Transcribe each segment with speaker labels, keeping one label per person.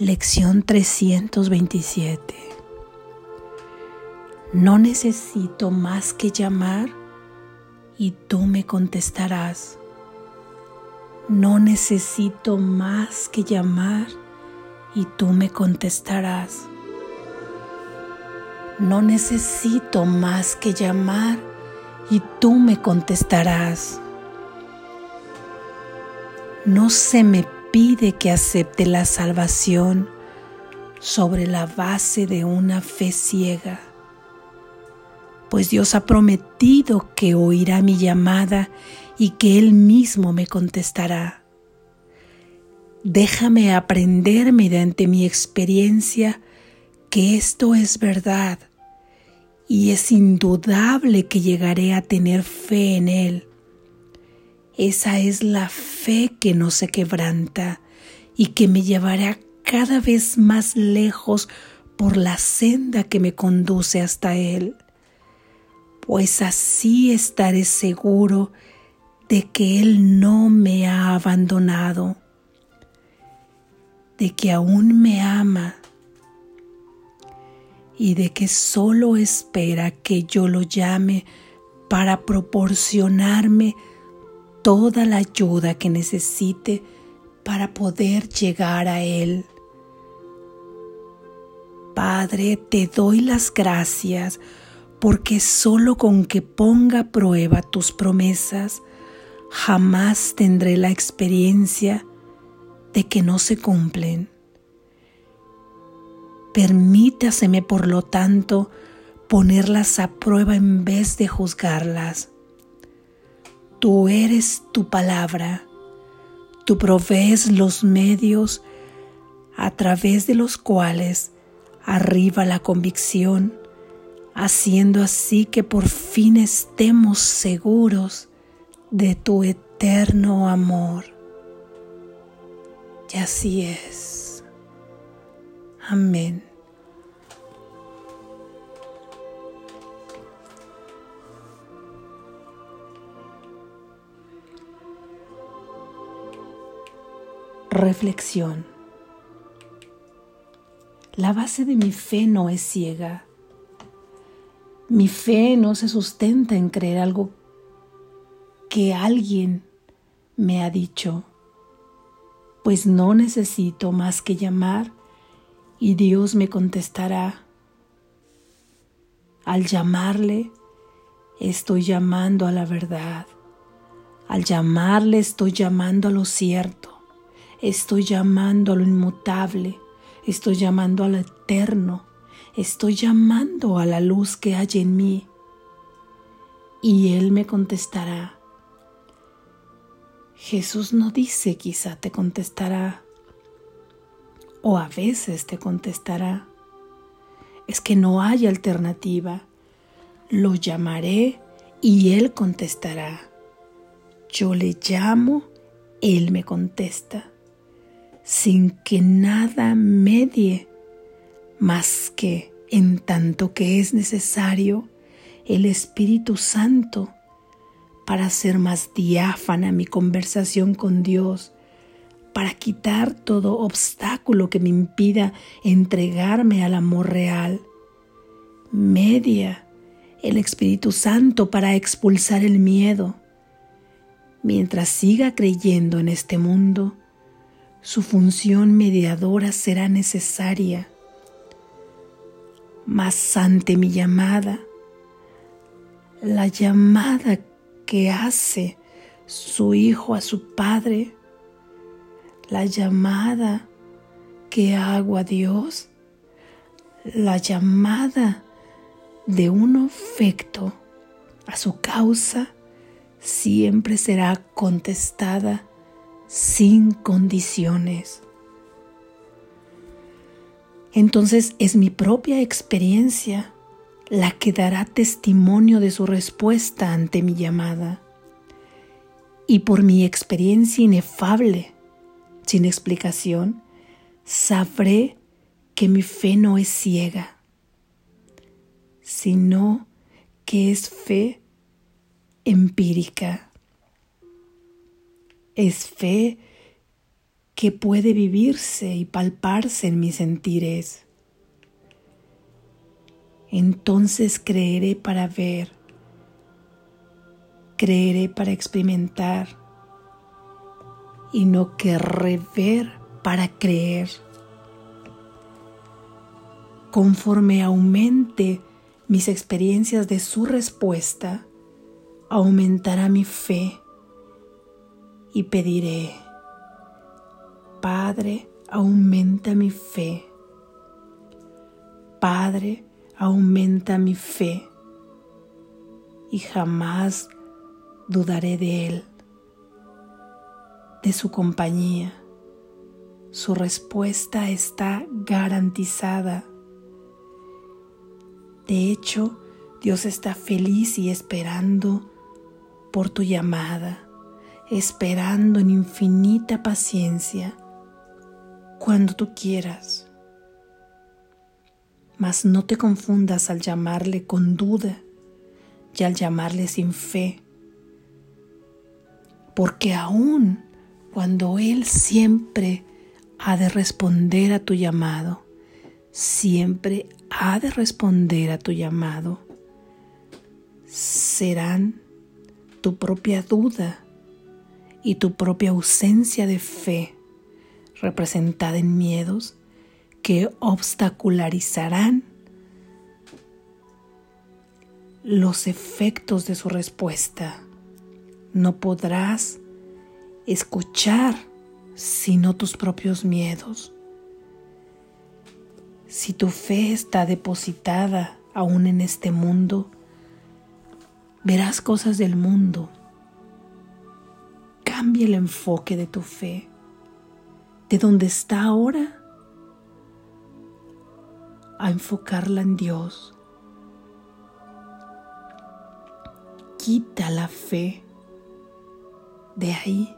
Speaker 1: Lección 327. No necesito más que llamar y tú me contestarás. No necesito más que llamar y tú me contestarás. No necesito más que llamar y tú me contestarás. No se me pide que acepte la salvación sobre la base de una fe ciega, pues Dios ha prometido que oirá mi llamada y que Él mismo me contestará. Déjame aprender mediante mi experiencia que esto es verdad y es indudable que llegaré a tener fe en Él esa es la fe que no se quebranta y que me llevará cada vez más lejos por la senda que me conduce hasta Él. Pues así estaré seguro de que Él no me ha abandonado, de que aún me ama y de que solo espera que yo lo llame para proporcionarme toda la ayuda que necesite para poder llegar a Él. Padre, te doy las gracias porque solo con que ponga a prueba tus promesas, jamás tendré la experiencia de que no se cumplen. Permítaseme, por lo tanto, ponerlas a prueba en vez de juzgarlas. Tú eres tu palabra. Tú provees los medios a través de los cuales arriba la convicción, haciendo así que por fin estemos seguros de tu eterno amor. Y así es. Amén. Reflexión. La base de mi fe no es ciega. Mi fe no se sustenta en creer algo que alguien me ha dicho, pues no necesito más que llamar y Dios me contestará. Al llamarle, estoy llamando a la verdad. Al llamarle, estoy llamando a lo cierto. Estoy llamando a lo inmutable, estoy llamando a lo eterno, estoy llamando a la luz que hay en mí. Y Él me contestará. Jesús no dice quizá te contestará o a veces te contestará. Es que no hay alternativa. Lo llamaré y Él contestará. Yo le llamo, Él me contesta sin que nada medie más que en tanto que es necesario el Espíritu Santo para hacer más diáfana mi conversación con Dios, para quitar todo obstáculo que me impida entregarme al amor real. Media el Espíritu Santo para expulsar el miedo. Mientras siga creyendo en este mundo, su función mediadora será necesaria. Mas ante mi llamada, la llamada que hace su hijo a su padre, la llamada que hago a Dios, la llamada de un efecto a su causa, siempre será contestada sin condiciones. Entonces es mi propia experiencia la que dará testimonio de su respuesta ante mi llamada. Y por mi experiencia inefable, sin explicación, sabré que mi fe no es ciega, sino que es fe empírica es fe que puede vivirse y palparse en mis sentires. Entonces creeré para ver, creeré para experimentar y no querré ver para creer. Conforme aumente mis experiencias de su respuesta, aumentará mi fe y pediré, Padre, aumenta mi fe. Padre, aumenta mi fe y jamás dudaré de Él, de su compañía. Su respuesta está garantizada. De hecho, Dios está feliz y esperando por tu llamada, esperando en infinita paciencia cuando tú quieras. Mas no te confundas al llamarle con duda y al llamarle sin fe, porque aún cuando Él siempre ha de responder a tu llamado, siempre ha de responder a tu llamado, serán tu propia duda y tu propia ausencia de fe representada en miedos que obstacularizarán los efectos de su respuesta. No podrás escuchar sino tus propios miedos. Si tu fe está depositada aún en este mundo, verás cosas del mundo. Cambia el enfoque de tu fe, de donde está ahora, a enfocarla en Dios. Quita la fe de ahí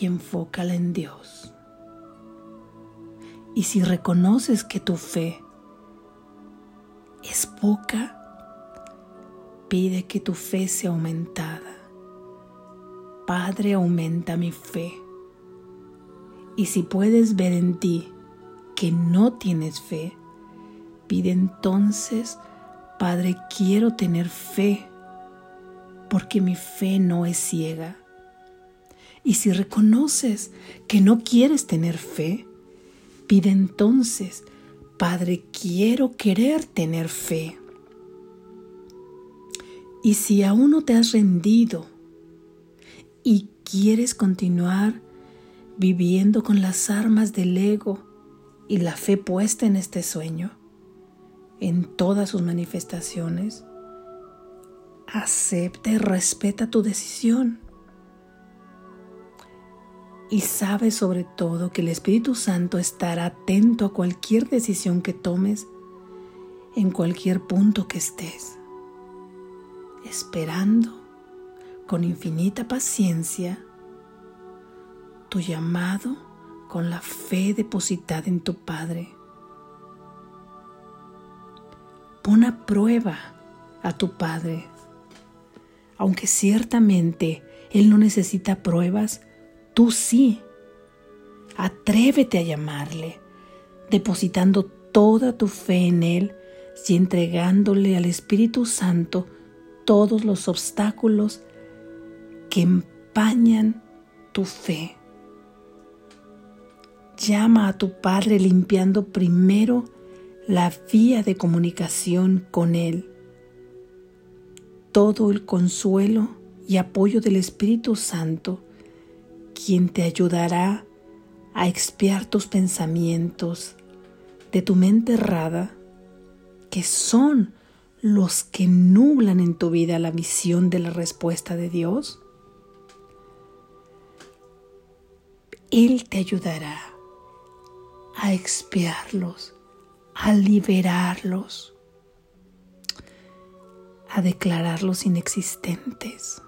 Speaker 1: y enfócala en Dios. Y si reconoces que tu fe es poca, pide que tu fe sea aumentada. Padre, aumenta mi fe. Y si puedes ver en ti que no tienes fe, pide entonces, Padre, quiero tener fe, porque mi fe no es ciega. Y si reconoces que no quieres tener fe, pide entonces, Padre, quiero querer tener fe. Y si aún no te has rendido y quieres continuar viviendo con las armas del ego y la fe puesta en este sueño, en todas sus manifestaciones, acepta y respeta tu decisión. Y sabe sobre todo que el Espíritu Santo estará atento a cualquier decisión que tomes en cualquier punto que estés esperando con infinita paciencia tu llamado con la fe depositada en tu Padre. Pon a prueba a tu Padre, aunque ciertamente Él no necesita pruebas, tú sí. Atrévete a llamarle, depositando toda tu fe en Él y entregándole al Espíritu Santo todos los obstáculos que empañan tu fe. Llama a tu Padre limpiando primero la vía de comunicación con Él. Todo el consuelo y apoyo del Espíritu Santo, quien te ayudará a expiar tus pensamientos de tu mente errada, que son los que nublan en tu vida la visión de la respuesta de Dios? Él te ayudará a expiarlos, a liberarlos, a declararlos inexistentes.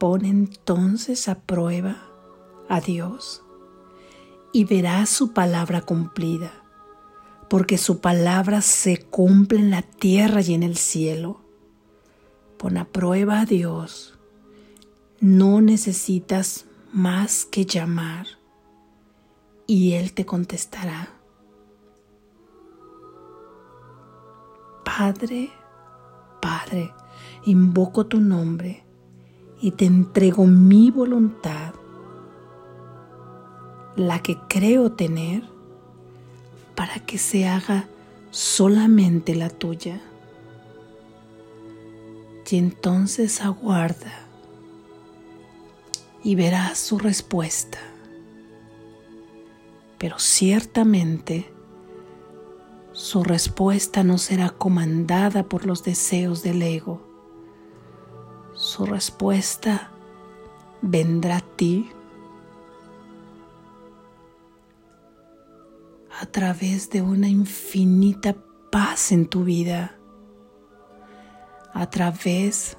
Speaker 1: Pon entonces a prueba a Dios y verás su palabra cumplida porque su palabra se cumple en la tierra y en el cielo. Pon a prueba a Dios. No necesitas más que llamar y Él te contestará. Padre, Padre, invoco tu nombre y te entrego mi voluntad, la que creo tener, para que se haga solamente la tuya. Y entonces aguarda y verás su respuesta. Pero ciertamente su respuesta no será comandada por los deseos del ego. Su respuesta vendrá a ti a través de una infinita paz en tu vida, a través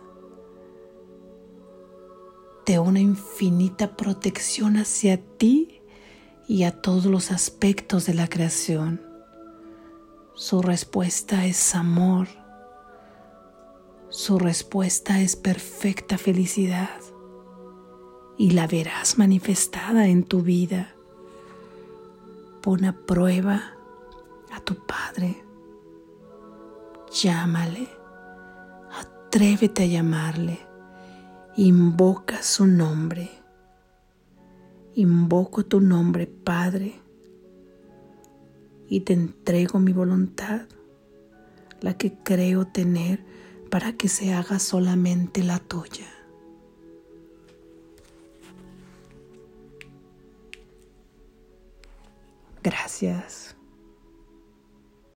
Speaker 1: de una infinita protección hacia ti y a todos los aspectos de la creación. Su respuesta es amor. Su respuesta es perfecta felicidad y la verás manifestada en tu vida. Pon a prueba a tu Padre. Llámale. Atrévete a llamarle. Invoca su nombre. Invoco tu nombre, Padre y te entrego mi voluntad, la que creo tener para que se haga solamente la tuya. Gracias.